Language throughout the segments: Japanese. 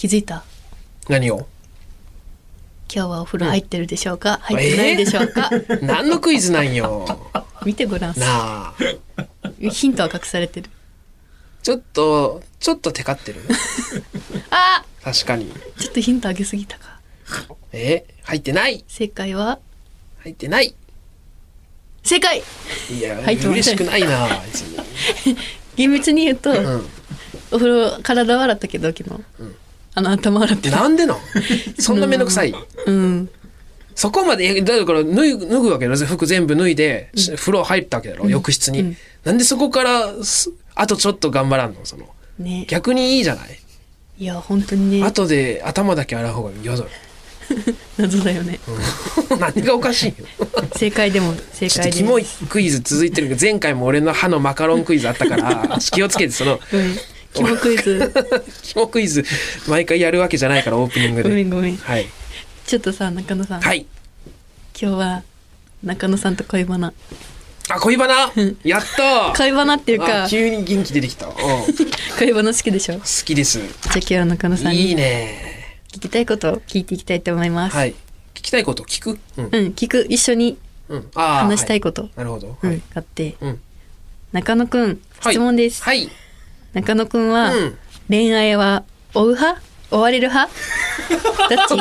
気づいた？何を？今日はお風呂入ってるでしょうか、入ってないでしょうか、何のクイズなんよ？見てごらん。なあ。ヒントは隠されてる。ちょっとちょっとテカってる？あ！確かに。ちょっとヒントあげすぎたか。え？入ってない？正解は？入ってない。正解！いや、入ってません。嬉しくないな別に。厳密に言うと、ん。お風呂体は洗ったけど昨日、あの頭洗って。るなんでなん？そんなめんどくさい？うん。そこまでだから脱ぐ脱ぐわけよ服全部脱いで、し風呂入ったわけだろ、浴室に、うん。なんでそこからすあとちょっと頑張らんの？そのね。逆にいいじゃない？いや本当にね。後で頭だけ洗う方が嫌だよ。謎だよね、何がおかしいよ。正解でも正解でキモいクイズ続いてるけど前回も俺の歯のマカロンクイズあったから気をつけてそのごめんキモクイズ。キモクイズ。毎回やるわけじゃないからオープニングで。ごめんごめん。はい。ちょっとさ中野さん、はい。今日は中野さんと恋バナ。あ恋バナ？やった恋バナっていうか。あ急に元気出てきた、うん、好 恋バナ好きでしょ？じゃきです。あ今日は中野さんいいにね。聞きたいことを聞いていきたいと思います、はい。聞きたいこと聞く？うん、うん聞く。一緒にうん、あー話したいはこと、なるほど、うん。はい、あって。うん。中野くんはい。質問です、はい中野くんは、うん。恋愛は追う派？追われる派？ど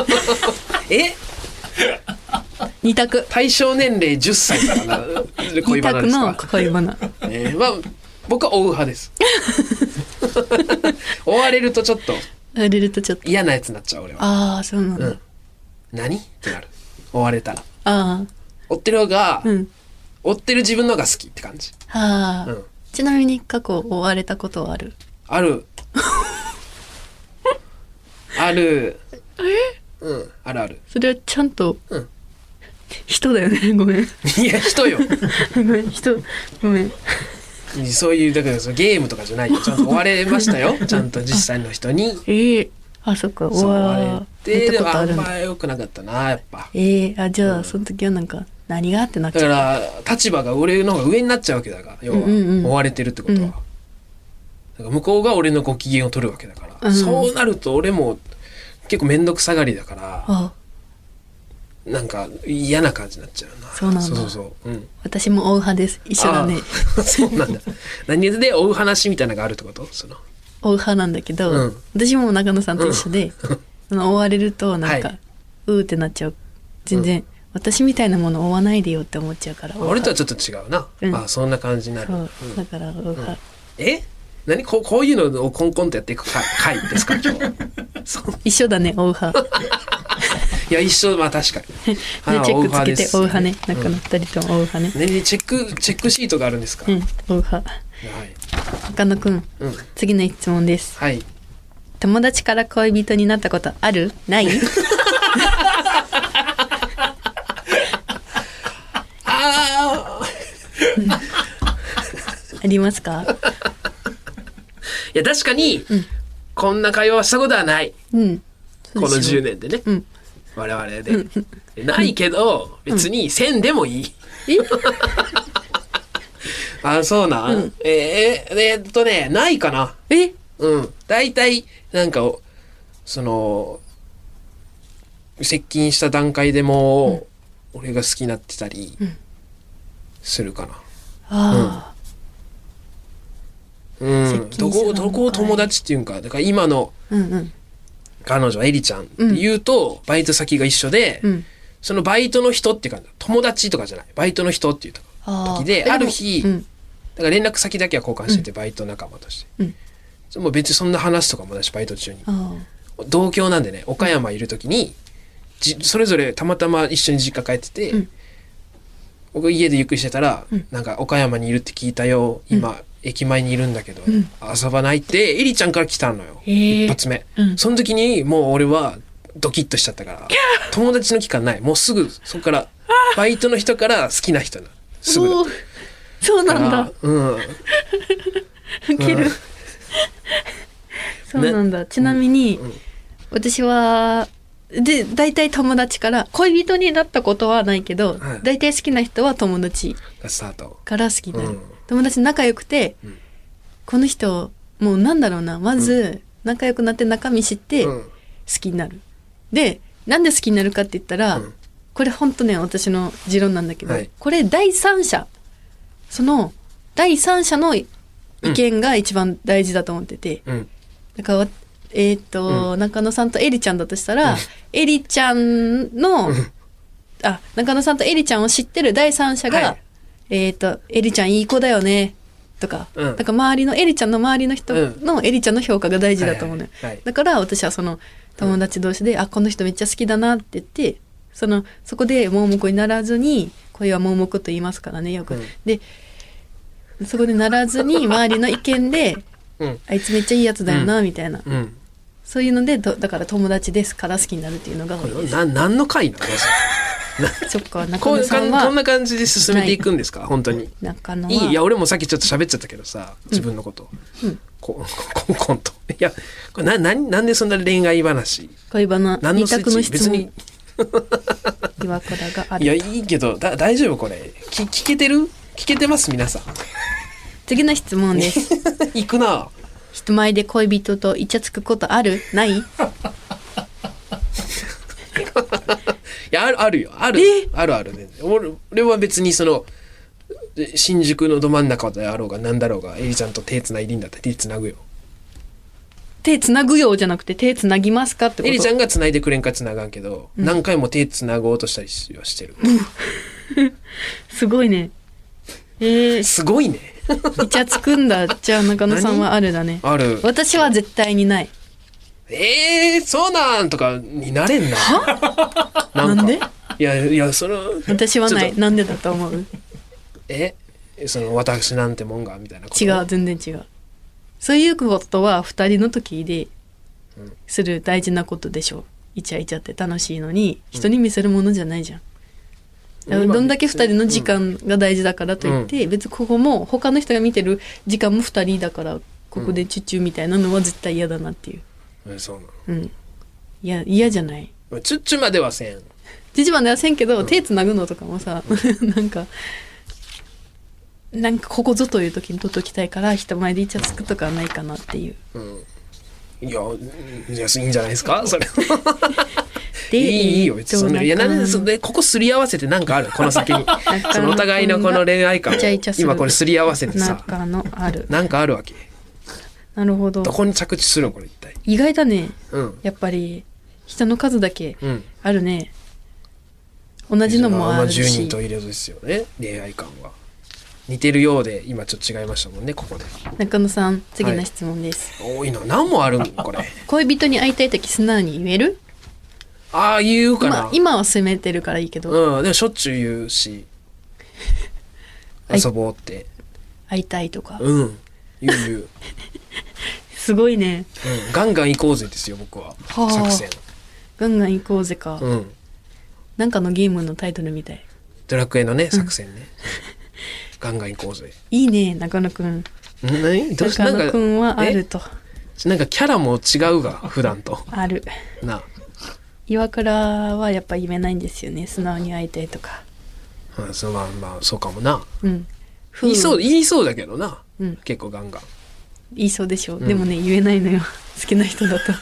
っち？え？二択。対象年齢10歳からな。恋バナですか？恋バナ。えー、まあ僕は追う派です。追われるとちょっと。追われるとちょっと。嫌なやつになっちゃう俺は。ああそうなんだ、うん。何？ってなる。追われたら。あ追ってる方が、あうん。追ってる自分の方が好きって感じ。はあ、うんちなみに過去追われたことはある？ある。ある。うん。あるある。それはちゃんと、うん。人だよね？ごめん。いや人よ。ごめん人ごめん。そういうだからそのゲームとかじゃないよ。ちゃんと追われましたよ。ちゃんと実際の人に。ええ。あそっか。追わわれてれでもあんま良くなかったなやっぱ。ええ。あじゃあその時はなんか何がってなっちだかゃうら立場が俺の方が上になっちゃうわけだから要は。うんうんうん。追われてるってことは、うん。だから向こうが俺のご機嫌を取るわけだから、うん。そうなると俺も結構面倒くさがりだからあ。なんか嫌な感じになっちゃうな。そうなんだ。そうそうそう、うん、私も追う派です。一緒だね。そうなんだ。何で追う話みたいなのがあるってこと？その。追う派なんだけど、うん。私も中野さんと一緒で、その追われるとなんか、はうーってなっちゃう。全然、私みたいなもの追わないでよって思っちゃうから俺とはちょっと違うな、うん。あそんな感じになる、だから追う派、え？何？こうこういうのをコンコンとやっていく回 回ですか今日 一緒だね追う派。いや一緒。まあ確かに。でチェックつけて追う派ね。うん。中野二人とも追う派ね。ねチェックチェックシートがあるんですか、うん追う派。はい、中野くんうん、次の質問です。はい。友達から恋人になったことある？ない？ありますか？いや確かに、こんな会話はしたことはない。うん。この10年でね、うん。我々で、ないけど別にせんでもいい、え？あそうなん、えーえーえーっとねないかな。え？うん。大体なんかおその接近した段階でも、俺が好きになってたりするかな。あうん、接どこどこを友達っていうんか。だから今の彼女はエリちゃんって言うと、バイト先が一緒で、うん。そのバイトの人っていうか友達とかじゃない。バイトの人っていう時である日うん。だから連絡先だけは交換してて、バイト仲間として、うん。もう別にそんな話とかもだしバイト中に。あ同郷なんでね岡山いる時にじそれぞれたまたま一緒に実家帰ってて、うん僕家でゆっくりしてたら、うん。なんか岡山にいるって聞いたよ。今、駅前にいるんだけど、ん。遊ばないってエリちゃんから来たのよ、一発目、うん。その時にもう俺はドキッとしちゃったから友達の期間ない。もうすぐそこからバイトの人から好きな人なすぐそうなんだ。うん。ウケる。そうなんだ。ちなみに、うん。私はで大体友達から恋人になったことはないけど、はい。大体好きな人は友達から好きになる、うん。友達仲良くて、うん。この人もうなんだろうな。まず仲良くなって中身知って好うん。きになる、でなんで好きになるかって言ったら、うん。これほんとね私の持論なんだけど、はい。これ第三者。その第三者の意見が一番大事だと思ってて、うん。だからわえっ、と、中野さんとエリちゃんだとしたら、エリちゃんの、あ中野さんとエリちゃんを知ってる第三者が、はい。えっ、とエリちゃんいい子だよねとか、うん。だから周りのエリちゃんの周りの人のエリちゃんの評価が大事だと思うのよ、はいはいはい。だから私はその友達同士で、あこの人めっちゃ好きだなって言ってそのそこで盲目にならずに恋は盲目と言いますからねよく、うん。でそこでならずに周りの意見でうん。あいつめっちゃいいやつだよな、みたいな。うんそういうのでとだから友達ですから好きになるっていうのが多いです。な何の回なの？そっか中こう野さんはこんこんな感じで進めていくんですか？本当に。中野は。いいいや俺もさっきちょっと喋っちゃったけどさ自分のこと、うん。こ コンコンといやこれなななんでそんな恋愛話？恋バナ二何のスイ別に。問岩倉があいやるいいけどだ大丈夫これ。き聞けてる？聞けてます？皆さん。次の質問です。行くな人前で恋人とイチャつくことある？ない？いやあるあるよ。ある。え？あるあるね。俺俺は別にそので新宿のど真ん中であろうが何だろうがエリちゃんと手つないでいいんだったら手つなぐよ。手つなぐよじゃなくて手つなぎますかってこと？エリちゃんがつないでくれんかつながんけど、何回も手つなごうとしたりしはしてる、すごいね。えー、すごいねイチャつくんだじゃあ中野さんはあるだね。ある。私は絶対にない。えー、そうなんとかになれんな。なんか。なんで？いやいやその私はない。なんでだと思う？え？その私なんてもんがみたいなこと？違う全然違う。そういうことは二人の時でする大事なことでしょ。うイチャイチャって楽しいのに人に見せるものじゃないじゃん、だからどんだけ二人の時間が大事だからといって、別にここも他の人が見てる時間も二人だからここでチュッチュみたいなのは絶対嫌だなっていう。えそうなうん。いや嫌じゃない。のチュッチュまではせん。父まではせんけど、手つなぐのとかもさ なんかなんかここぞという時に取っときたいから人前でイチャつくとかはないかなっていう。いやいやいいんじゃないですか？それ でいいいいよ別にそんな。いやなんで中それここすり合わせてなんかある？この先に。野そのお互いのこの恋愛観を。イチャイチャする。今これすり合わせてさ中のある。なんかあるわけ？なるほど。どこに着地するのこれ一体？意外だね。うん。やっぱり人の数だけうん。あるね。同じのもあるま10し人と入れるですよね恋愛観は。似てるようで今ちょっと違いましたもんねここで。中野さん次の質問です、多いな。何もあるんこれ。恋人に会いたい時素直に言える？ああ言うかな、まあ今は責めてるからいいけど、うんでもしょっちゅう言うし。はい遊ぼうって、会いたいとか、うん言う言う、うん、すごいね。ガンガン行こうぜですよ僕は。はあ。作戦。ガンガン行こうぜか、うん。なんかのゲームのタイトルみたい。ドラクエのね作戦ね、ガンガン行こうぜ。いいね中野くん。ん何？中野くんはあると。え？なんかキャラも違うが普段と。ある。な岩倉はやっぱ言えないんですよね。素直に会いたいとか。あそうまあまあそうかもな。うん。言いそう言いそうだけどな、うん。結構ガンガン。言いそうでしょう、ん。でもね言えないのよ。好きな人だと。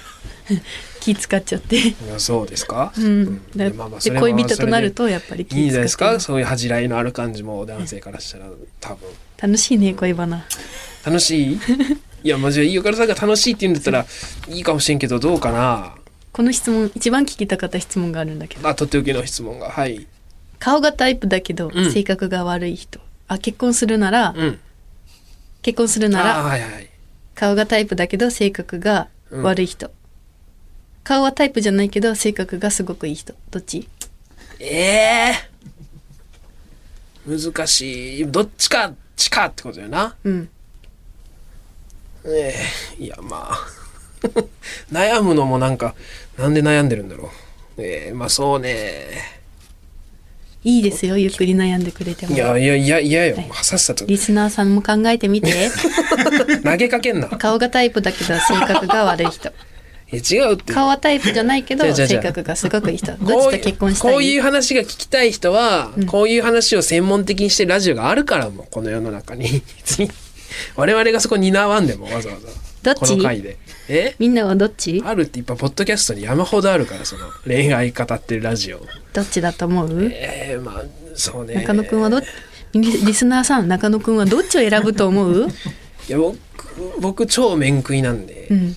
気使っちゃって。いやそうですか、うん。だでまあまあ恋人となるとやっぱり気いいんじゃないですか？そういう恥じらいのある感じも男性からしたら多分。楽しいね恋バナ。楽しい？いやまあじゃあ飯岡さんが楽しいって言うんだったらいいかもしれんけどどうかな？この質問一番聞きたかった質問があるんだけど。あとっておきの質問がはい。顔がタイプだけどうん。性格が悪い人、あ結婚するなら、うん。結婚するなあらはいはい。顔がタイプだけど性格が悪い人、顔はタイプじゃないけど性格がすごくいい人。どっち？ええ難しい。どっちかちかってことよな。うん。ええいやまあ。悩むのもなんかなんで悩んでるんだろう？ええまあそうね。いいですよゆっくり悩んでくれても。いやいやいやいやよ、はい。さっさと。リスナーさんも考えてみて。投げかけんな。顔がタイプだけど性格が悪い人。いや違うって。顔はタイプじゃないけど性格がすごくいい人。どっちと結婚したい？こういう話が聞きたい人は、こういう話を専門的にしてるラジオがあるからもうこの世の中に。我々がそこ担わんでもわざわざどっち？この回で。え？みんなはどっち？あるっていっぱいポッドキャストに山ほどあるからその恋愛語ってるラジオ。どっちだと思う？ええまあそうね。中野くんはどっリリスナーさん中野くんはどっちを選ぶと思う？いや僕僕超面食いなんでうん。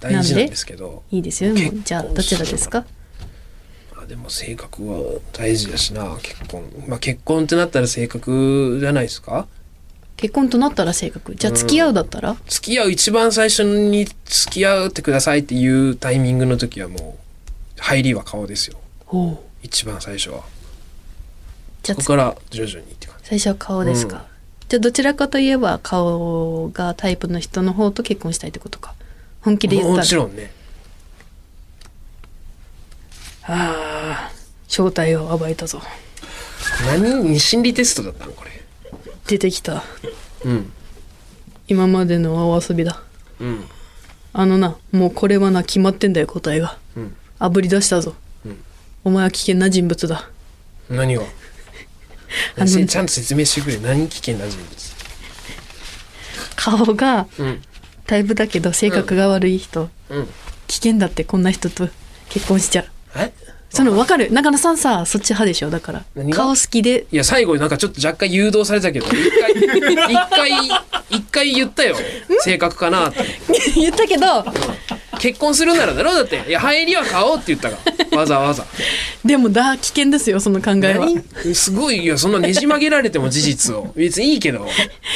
大事なんですけど。いいですよ。もうじゃあどちらですか？まあでも性格は大事だしな結婚。まあ結婚ってなったら性格じゃないですか？結婚となったら性格。じゃあ付き合うだったら、付き合う一番最初に付き合ってくださいっていうタイミングの時はもう入りは顔ですよ。一番最初は。じゃあそこから徐々にって感じ。最初は顔ですか、うん。じゃあどちらかといえば顔がタイプの人の方と結婚したいってことか。本気で言ったら。もちろんね。ああ正体を暴いたぞ。何？に心理テストだったの？これ出てきた。うん。今までのお遊びだ。うん。あのなもうこれはな決まってんだよ答えが。うん。あぶり出したぞ、うん。お前は危険な人物だ。何が？あのせちゃんと説明してくれ。何危険な人物？顔がうん。タイプだけど性格が悪い人、うん。危険だってこんな人と結婚しちゃう。え？その分かる。中野さんさそっち派でしょ？だから。何が？顔好きで。いや最後になんかちょっと若干誘導されたけど 一回一回一回言ったよ。性格かなって。言ったけど結婚するならだろだって。いや入りは買おうって言ったから。わざわざ。でもだ危険ですよその考えは。何すごいいやそんなねじ曲げられても事実を。別にいいけど。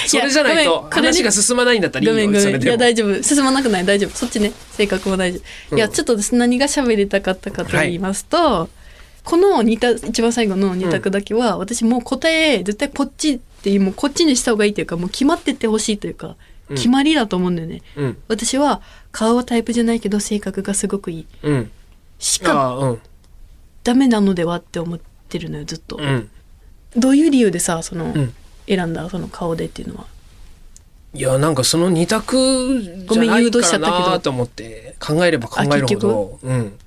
それじゃないと話が進まないんだったらいいよごめんごめん。いや大丈夫。進まなくない大丈夫。そっちね。性格も大丈夫、いやうんちょっとです何が喋りたかったかと言いますと、この二択一番最後の二択だけは、私もう答え絶対こっちっていうもうこっちにした方がいいというかもう決まってってほしいというか、うん決まりだと思うんだよね。うん。私は顔はタイプじゃないけど性格がすごくいい。うん。しかうん。ダメなのではって思ってるのよずっと、うん。どういう理由でさその、ん。選んだその顔でっていうのは？いやなんかその二択じごめんゃない誘導しちゃったけどからなと思って考えれば考えるほど。うん。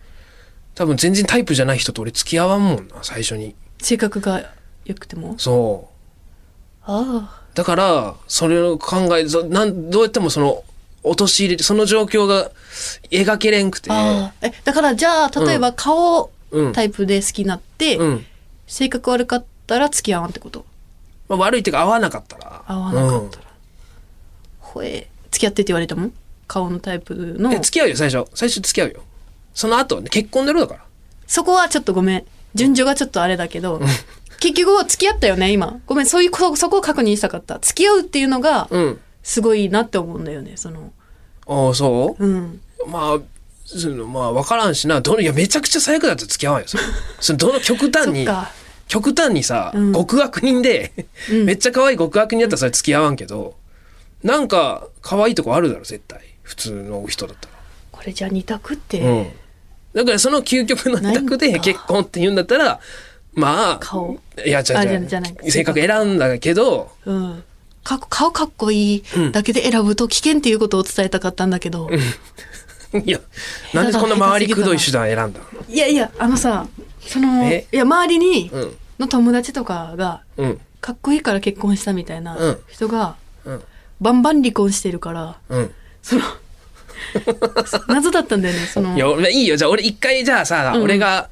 多分全然タイプじゃない人と俺付き合わんもんな最初に。性格が良くても？そう。ああだから、それを考え、そなんどうやってもその、陥れて、その状況が描けれんくて。ああえだからじゃあ例えば顔うん。タイプで好きになって、うん。性格悪かったら付き合わんってこと？まあ、悪いっていうか合わなかったら。合わなかったら、ほえ付き合ってって言われたもん？顔のタイプの付き合うよ、最初。最初付き合うよ。その後、ね、結婚だろだから。そこはちょっとごめん順序がちょっとあれだけど結局付き合ったよね今ごめんそういうこそこを確認したかった付き合うっていうのがうん。すごいなって思うんだよねそのああ、そう？んうまあ、そのまあ、わからんしな。どの、いや、めちゃくちゃ最悪だったら付き合わんよ。それそのどの極端に、そっか極端にさ、うん極悪人で、うんめっちゃ可愛い極悪人だったらそれ付き合わんけど、なんか、可愛いとこあるだろ、絶対。普通の人だったら。これじゃあ二択って、うん。だからその究極の二択で結婚って言うんだったら、まあ、顔。いや、じゃあじゃじゃじゃない。性格選んだけど、うん。か顔かっこいいうんだけで選ぶと危険っていうことを伝えたかったんだけど、いや、なんでこんな周りくどい手段選んだいやいやあのさそのえ？いや周りにうん。の友達とかがうん。かっこいいから結婚したみたいなうん。人がうん。バンバン離婚してるからうん。その謎だったんだよねそのいや、俺いいよ。じゃあ俺一回じゃあさ、うん俺が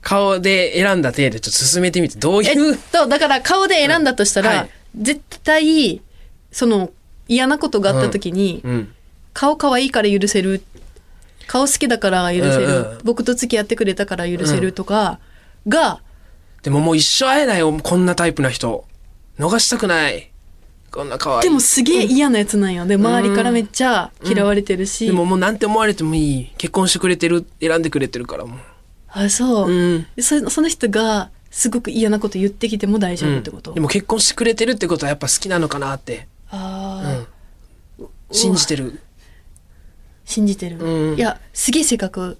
顔で選んだ体でちょっと進めてみて、どうえいうっ、とだから顔で選んだとしたら、はい絶対その嫌なことがあった時に、うん。顔可愛いから許せる顔好きだから許せる、うんうん僕と付き合ってくれたから許せるとかが、でももう一生会えないよ、こんなタイプな人。逃したくない。こんな可愛い。でもすげえ嫌なやつなんよで周りからめっちゃ嫌われてるし、でももうなんて思われてもいい。結婚してくれてる、選んでくれてるからもう。あそう、うん。でそその人がすごく嫌なこと言ってきても大丈夫ってこと、でも結婚してくれてるってことはやっぱ好きなのかなって。ああ、信じてる。信じてる、うんいやすげえ性格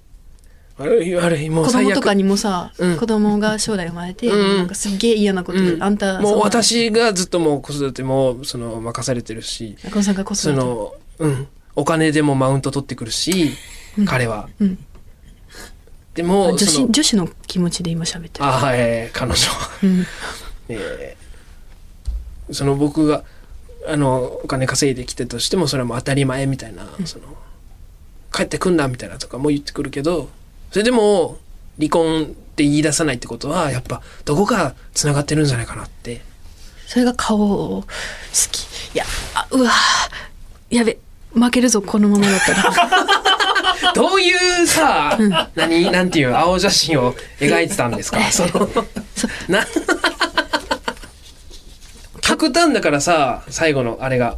悪い悪い、もう子。供とかにもさ、うん。子供が将来生まれて、うんなんかすっげえ嫌なこと言う、うん。あんたもう私がずっともう子育ても、その、任されてるし、中尾さんが子育てその、うん。お金でもマウント取ってくるし、彼は。うん。でも、女子女子の気持ちで今喋ってる、ああ、えー彼女は。うん、えーその僕があのお金稼いできてとしてもそれはもう当たり前みたいな、その帰ってくんなみたいなとかも言ってくるけどそれでも離婚って言い出さないってことはやっぱどこかつながってるんじゃないかなって。それが顔好き。いやあうわやべ負けるぞこのままだったら。どういうさ、何なんていう青写真を描いてたんですか？そのな極端だからさ最後のあれが。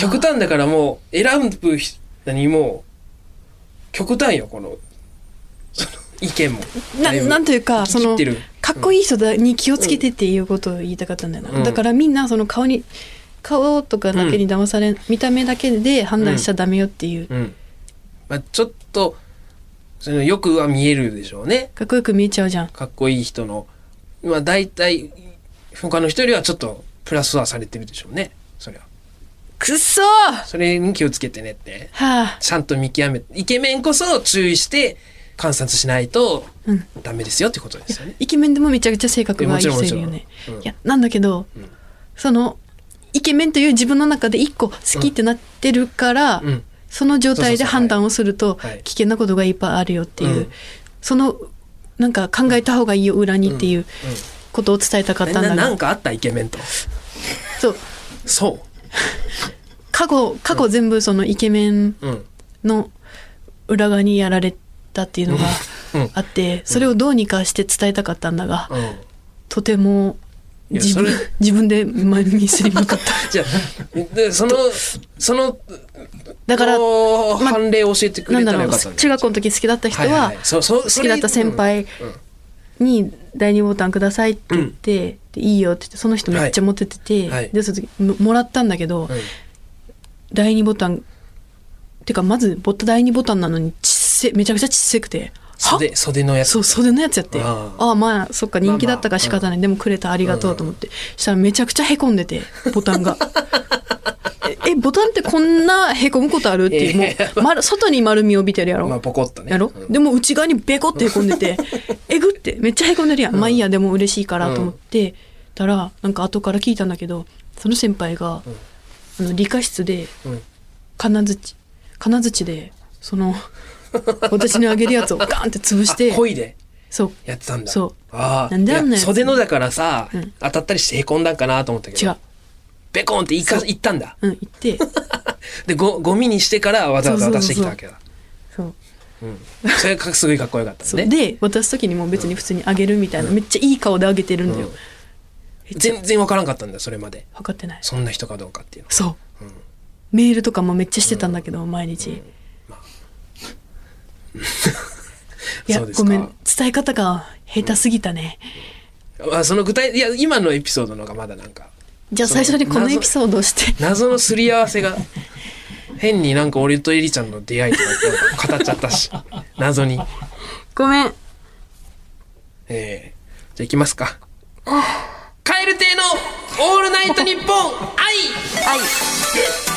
極端だからもう選ぶひ何も極端よこの意見も。ななんというかそのかっこいい人に気をつけてっていうことを言いたかったんだよな、うん。だからみんなその顔に顔とかだけに騙され、見た目だけで判断しちゃダメよっていう、うん。まあ、ちょっとそのよくは見えるでしょうね。かっこよく見えちゃうじゃん。かっこいい人の。まあ大体他の人よりはちょっとプラスはされてるでしょうね。それは。くっそそれに気をつけてねって。あ。ちゃんと見極めイケメンこそ注意して観察しないとうん。ダメですよってことですよね、イケメンでもめちゃくちゃ性格がいい人いるよね。やなんだけど、ん。そのイケメンという自分の中で一個好きってなってるから、うん。その状態で判断をするとはい。危険なことがいっぱいあるよっていう、うん。そのなんか考えた方がいいよ裏にっていうことを伝えたかったんだが、ななんかあった？イケメンと。そう。そ過去過去全部そのイケメンの裏側にやられたっていうのがうん。あってそれをどうにかして伝えたかったんだが、うん。とても自分自分で前にすりむかった。じゃあでそのそのだから判例を教えてくれなんだろうたらよかったんだ中学校の時好きだった人は、好きだった先輩に第二ボタンくださいって言って、でいいよって言ってその人めっちゃモテてて、はい。でその時ももらったんだけど、それ第二ボタンてかまずボタ第二ボタンなのにせめちゃくちゃちっせくて。は？袖袖のやつ。そう袖のやつやって。ああ。あまあそっか人気だったから仕方ない、でもくれたありがとうと思って、したらめちゃくちゃへこんでてボタンが。ええボタンってこんなへこむことある？っていうもう丸外に丸みを帯びてるやろ、まあポコッとね。やろ、うん。でも内側にベコってへこんでて えぐってめっちゃへこんでるやん、まあいいやでも嬉しいからと思って。たらなんか後から聞いたんだけどその先輩が、あの理科室でうん。金槌金槌でその 私にあげるやつをガンって潰してあ恋で？そう。やってたんだ。そう。ああ。なんであんなやつ袖のだからさ、うん。当たったりしてへこんだんかなと思ったけど。違う。ベコンっていかいったんだ。うん言って。でごゴミにしてからわざわざ渡してきたわけだ。そう。うん。それがすごいかっこよかったそう。んねで渡す時にも別に普通にあげるみたいな、めっちゃいい顔であげてるんだよ、全然わからんかったんだそれまで。分かってない。そんな人かどうかっていうのそう、メールとかもめっちゃしてたんだけど、毎日、いやごめん伝え方が下手すぎたね、あその具体いや今のエピソードの方がまだなんか。じゃあ最初にこのエピソードをして。謎のすり合わせが変になんか俺とエリちゃんの出会いとか語っちゃったし 謎に。ごめん。えー、じゃあ行きますか。カエル亭のオールナイトニッポン愛。は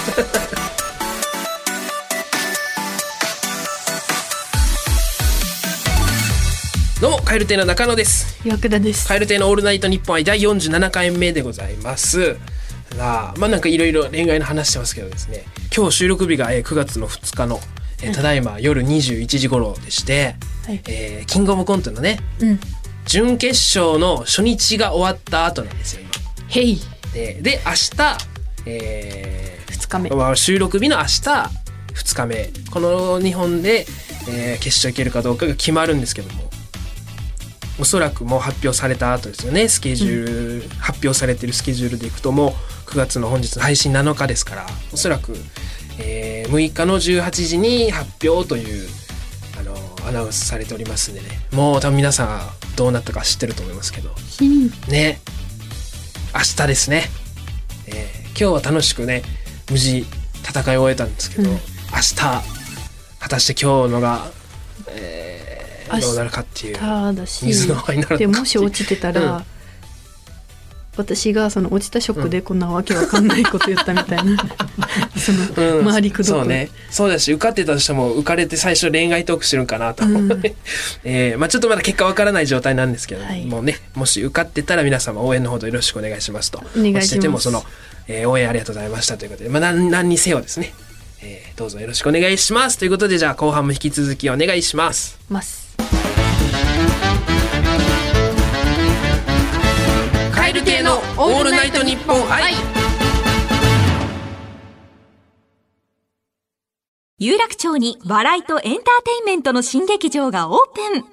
カエル亭の中野です。岩倉です。カエル亭のオールナイトニッポン愛第47回目でございます。さあまあなんかいろいろ恋愛の話してますけどですね。今日収録日がえー9月の2日の、えーただいま夜21時頃でして、はい。えーキングオブコントのねうん。準決勝の初日が終わった後なんですよへい今でで明日、え2日目。ーまあ収録日の明日2日目。この2本で、えー決勝行けるかどうかが決まるんですけどもおそらくもう発表された後ですよね。スケジュール、発表されてるスケジュールでいくともう9月の本日の配信7日ですからおそらく、えー6日の18時に発表というあのアナウンスされておりますんでね。もう多分皆さんどうなったか知ってると思いますけど。ね。明日ですね、えー今日は楽しくね無事戦い終えたんですけど、うん。明日果たして今日のが、えーどうなるか。っていうただし水の泡になるでもし落ちてたら、うん。私がその落ちたショックでこんなわけわかんないこと言ったみたいな、そのうん。周りくどく。そうね。そうだし受かってたとしても浮かれて最初恋愛トークしてるんかなと思って、えーまあ、ちょっとまだ結果わからない状態なんですけど、はい。もうねもし受かってたら皆様応援のほどよろしくお願いしますと。願いしててもその、えー応援ありがとうございましたということで、まあ、何何にせよですね、えーどうぞよろしくお願いします。ということでじゃあ後半も引き続きお願いします。ます蛙亭のオールナイトニッポン愛。有楽町に笑いとエンターテインメントの新劇場がオープン。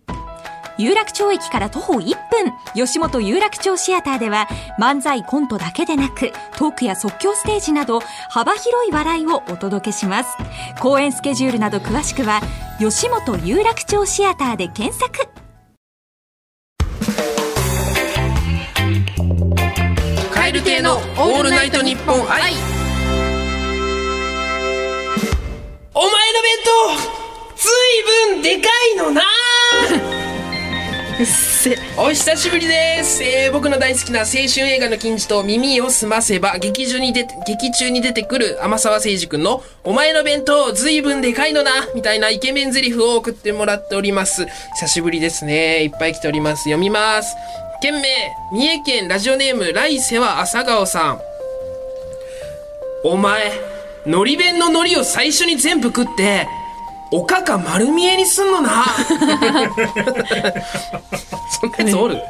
有楽町駅から徒歩1分。吉本有楽町シアターでは漫才コントだけでなくトークや即興ステージなど幅広い笑いをお届けします。公演スケジュールなど詳しくは吉本有楽町シアターで検索。蛙亭のオールナイトニッポン愛。お前の弁当ずいぶんでかいのな。うっせ。お久しぶりです、えー僕の大好きな青春映画の金字と耳を澄ませば劇中に出て劇中に出てくる天沢誠二君の「お前の弁当ずいぶんでかいのな」みたいなイケメン台詞を送ってもらっております。久しぶりですね。いっぱい来ております。読みます件名三重県ラジオネーム来世は朝顔さん。お前のり弁の海苔を最初に全部食っておかか丸見えにすんのな。そんなやつおる？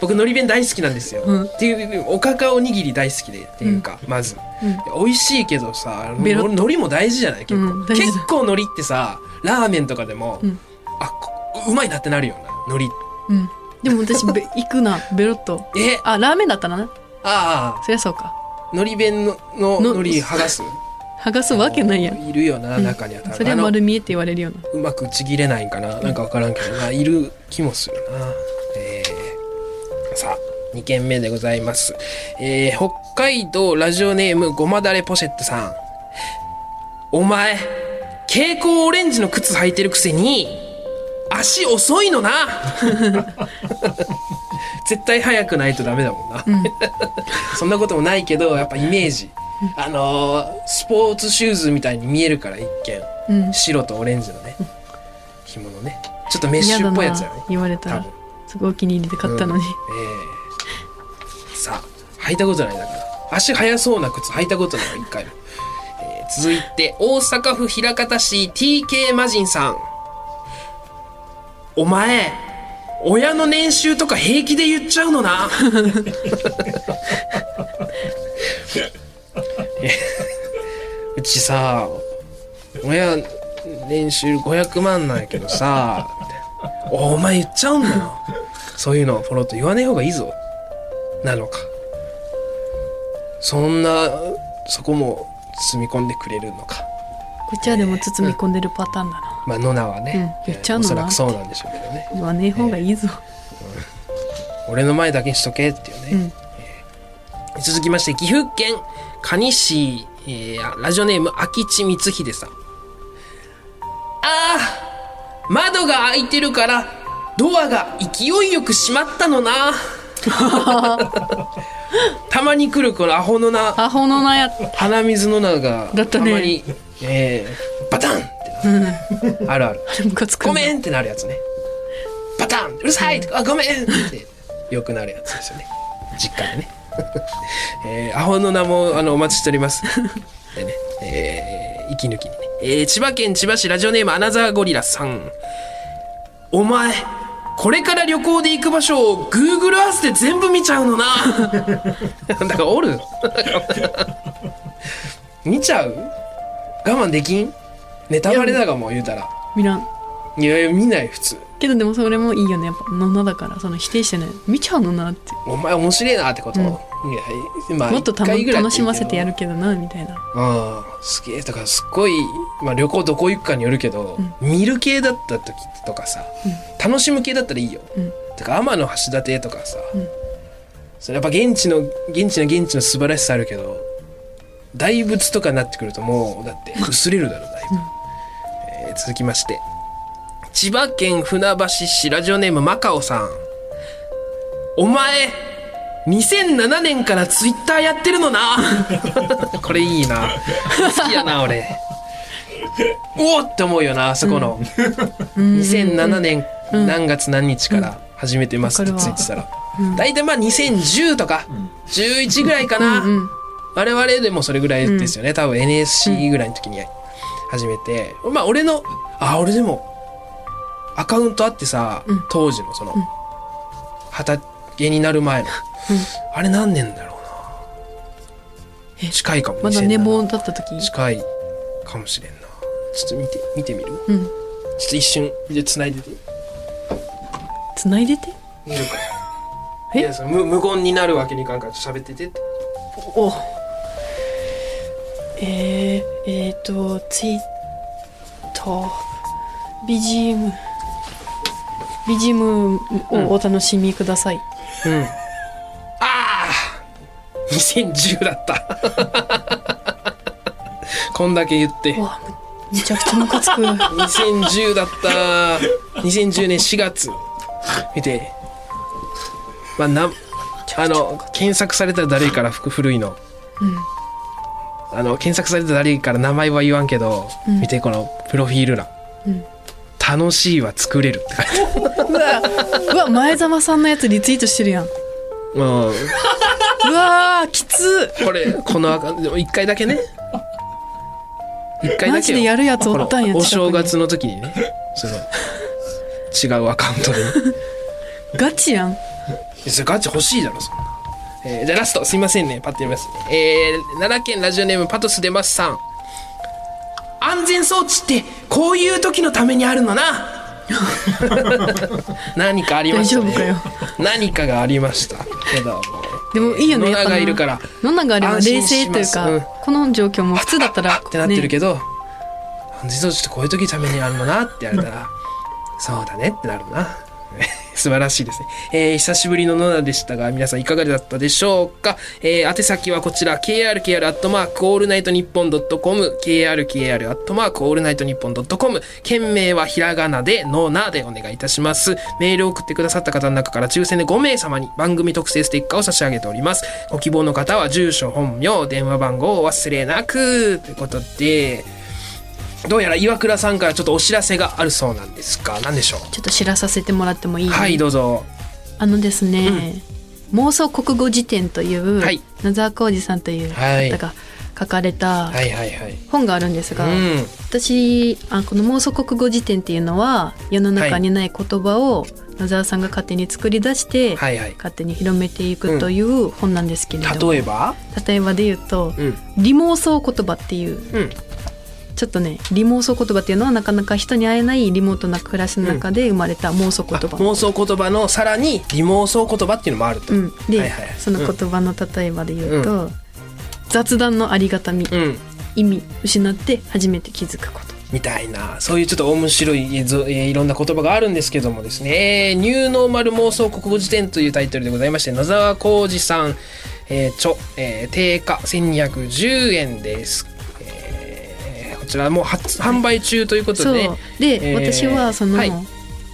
僕のり弁大好きなんですよ、うん。っていうおかかおにぎり大好きでっていうか、まず、美味しいけどさの海苔も大事じゃない？結構、うん結構海苔ってさラーメンとかでも、ん。あこうまいなってなるよな海苔。うんでも私べ行くな。ベロッと。え？あラーメンだったらなあそりゃそうか。あのり弁ののの海苔剥がす？剥がすわけないやん。いるよな中には。多分それは丸見えって言われるようなうまくちぎれないんかな？なんか分からんけどな、いる気もするな。えー、さあ、2件目でございます。えー、北海道ラジオネームごまだれポシェットさん。お前、蛍光オレンジの靴履いてるくせに、足遅いのな。絶対速くないとダメだもんな。そんなこともないけど、やっぱイメージ。あのースポーツシューズみたいに見えるから一見。うん。白とオレンジのね紐のね。ちょっとメッシュっぽいやつやね。言われたら。すごいお気に入りで買ったのに、ええ。さあ履いたことないだから足速そうな靴履いたことない一回も、えー続いて大阪府枚方市 TK マジンさんお前親の年収とか平気で言っちゃうのな。えうちさ親年収500万なんやけどさおお前言っちゃうんだよ。そういうのポロッと言わない方がいいぞ。なのか。そんなそこも包み込んでくれるのか。こっちはでも包み込んでるパターンだな、まあノナはね、うん。言っちゃうのなおそらくそうなんでしょうけどね。言わねえ方がいいぞ、俺の前だけにしとけっていうね、うん。続きまして岐阜県蟹市、えーラジオネーム空地光秀さん。ああ窓が開いてるからドアが勢いよく閉まったのな。たまに来るこのアホのなアホのなや鼻水のながたまに、えーバタン あるある。ごめんってなるやつね。バタンうるさいとかあごめんってよくなるやつですよね。実家でね、えー、アホの名もあのお待ちしております。でね、えー、息抜きにね、えー、千葉県千葉市ラジオネームアナザーゴリラさん。お前これから旅行で行く場所を Google Earth で全部見ちゃうのな。だからおる。見ちゃう？我慢できん？ネタバレだがもう言うたら。見らん。いやいや見ない普通。けどでもそれもいいよね。やっぱのなだからその否定してね。見ちゃうのなって。お前面白いなってこと、うん。いやまあもっとたま楽しませてやるるけどなみたいな。うんすげえ。だからすっごい、まあ、旅行どこ行くかによるけど、見る系だった時とかさ、楽しむ系だったらいいよ、うん。だから天橋立とかさ、うん。それやっぱ現地の現地の現地の素晴らしさあるけど大仏とかになってくるともうだって薄れるだろー続きまして千葉県船橋市ラジオネームマカオさん。お前2007年からツイッターやってるのな。これいいな。好きやな俺。おおって思うよなあそこの、2007年何月何日から始めてますってついてたら、大体まあ2010とか11ぐらいかな、うん我々でもそれぐらいですよね、多分 NSC ぐらいの時に始めて、まあ俺のあ俺でもアカウントあってさ、うん。当時のその、畑になる前の、あれ何年だろうな。近いかもまだ2007寝坊だった時？近いかもしれんな。ちょっと見て見てみる？うん。ちょっと一瞬で繋いでて。繋いでて？見るかえ？いやその無無言になるわけにいかんからちょっと喋っててって。おえー、えーとツイッター。BGM BGM をお楽しみください、うん。ああ2010だった。こんだけ言って。うわむめちゃくちゃムカつく。2010だった。2010年4月見て。まあなあの検索されたらだるいからふ古いの？うんあの検索されたらだるいから名前は言わんけど、うん。見てこのプロフィール欄。うん。楽しいは作れるって書いてある。うわ前澤さんのやつリツイートしてるやん。うん。うわーきつ。これこのアカでも一回だけね。一回だけマジでやるやつおったんやお正月の時にね。その違うアカウントでね。ガチやん。ガチ欲しいだろそんな、えーじゃあラスト。すいませんね。パッと読みます。ねえー奈良県ラジオネームパトスデマスさん。安全装置ってこういう時のためにあるのな。何かありました、ね、何かがありました。けどでもいいよね野良やっぱがいるから。野永があれば安心冷静というか、うん。この状況も普通だったらってなってるね。けど、安全装置ってこういう時のためにあるのなって言われたら、そうだねってなるな。素晴らしいですね。えー久しぶりの野田でしたが、皆さんいかがだったでしょうか？えー宛先はこちら、krkr アットマークオールナイトニッポンドットコム、krkr アットマークオールナイトニッポンドットコム、件名はひらがなで、のなでお願いいたします。メールを送ってくださった方の中から抽選で5名様に番組特製ステッカーを差し上げております。ご希望の方は住所、本名、電話番号をお忘れなく、ということで、どうやら岩倉さんからちょっとお知らせがあるそうなんですが、何でしょう？ちょっと知らさせてもらってもいい、はい、どうぞ。あのですね、妄想国語辞典という、はい野沢浩二さんというはい方が書かれたはいはいはい。本があるんですが、うん。私あこの妄想国語辞典っていうのは世の中にない言葉を野沢さんが勝手に作り出して、はいはい。勝手に広めていくという本なんですけれども、例えば？例えばで言うとうん。「理妄想言葉」っていううん。ちょっとね理妄想言葉っていうのはなかなか人に会えないリモートな暮らしの中で生まれた妄想言あ葉。妄想言葉のさらに理妄想言葉っていうのもあると。うん、で、はいはいその言葉の例えばで言うと、雑談のありがたみ、うん。意味失って初めて気づくこと。みたいなそういうちょっと面白いいろんな言葉があるんですけどもですね「えーニューノーマル妄想国語辞典」というタイトルでございまして野沢浩二さん、えー著、えー定価1210円です、えーこちらもう発販売中ということそう。で、で、えー私はその、はい。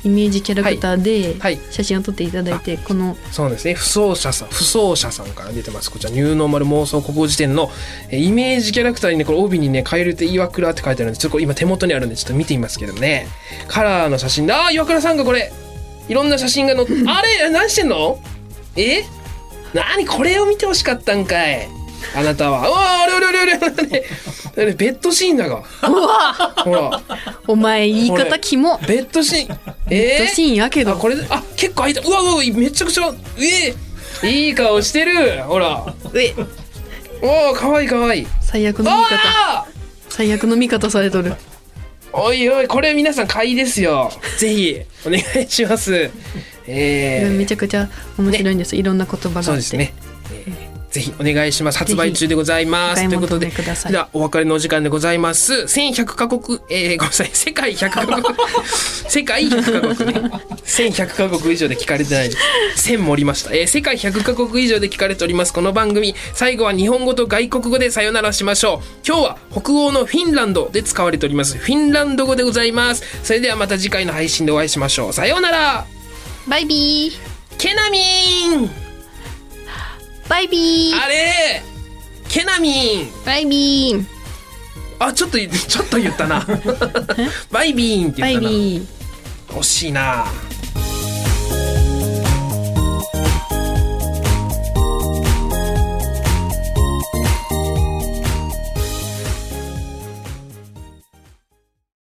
イメージキャラクターではい。写真を撮っていただいて、このそうですね。不走者さん不走者さんから出てます。こちらニューノーマル妄想国語辞典のえーイメージキャラクターにねこれ帯にね「蛙手岩倉」って書いてあるんでちょっと今手元にあるんでちょっと見てみますけどね。カラーの写真。でああ岩倉さんがこれ。いろんな写真が載ってあれ？何してんの？え？何？これを見てほしかったんかいあなたは。うわああれあれあれあれ。あれベッドシーンだが。うわ。ほら。お前言い方キモ。ベッドシーン。ベえッドシーンやけど。あこれであ結構開いた。うわうわめちゃくちゃええいい顔してる。ほら。えおおかわいいかわい。い最悪の見方。あ最悪の見方されとる。おいおいこれ皆さん買いですよ。ぜひ。お願いします。えー。めちゃくちゃ面白いんです、いろんな言葉があって。そうですね、えーぜひお願いします。発売中でございます。ということでではお別れのお時間でございます。1100カ国えー、ごめんなさい。世界100カ国世界100カ国ね。1100カ国以上で聞かれてない。です1000盛りました、えー、世界100カ国以上で聞かれております。この番組最後は日本語と外国語でさよならしましょう。今日は北欧のフィンランドで使われております。フィンランド語でございます。それではまた次回の配信でお会いしましょう。さようなら。バイビー。ケナミンバイビー。あれ？ケナミン。バイビー。あちょっとちょっと言ったな。バイビーンって言ったな。惜しいな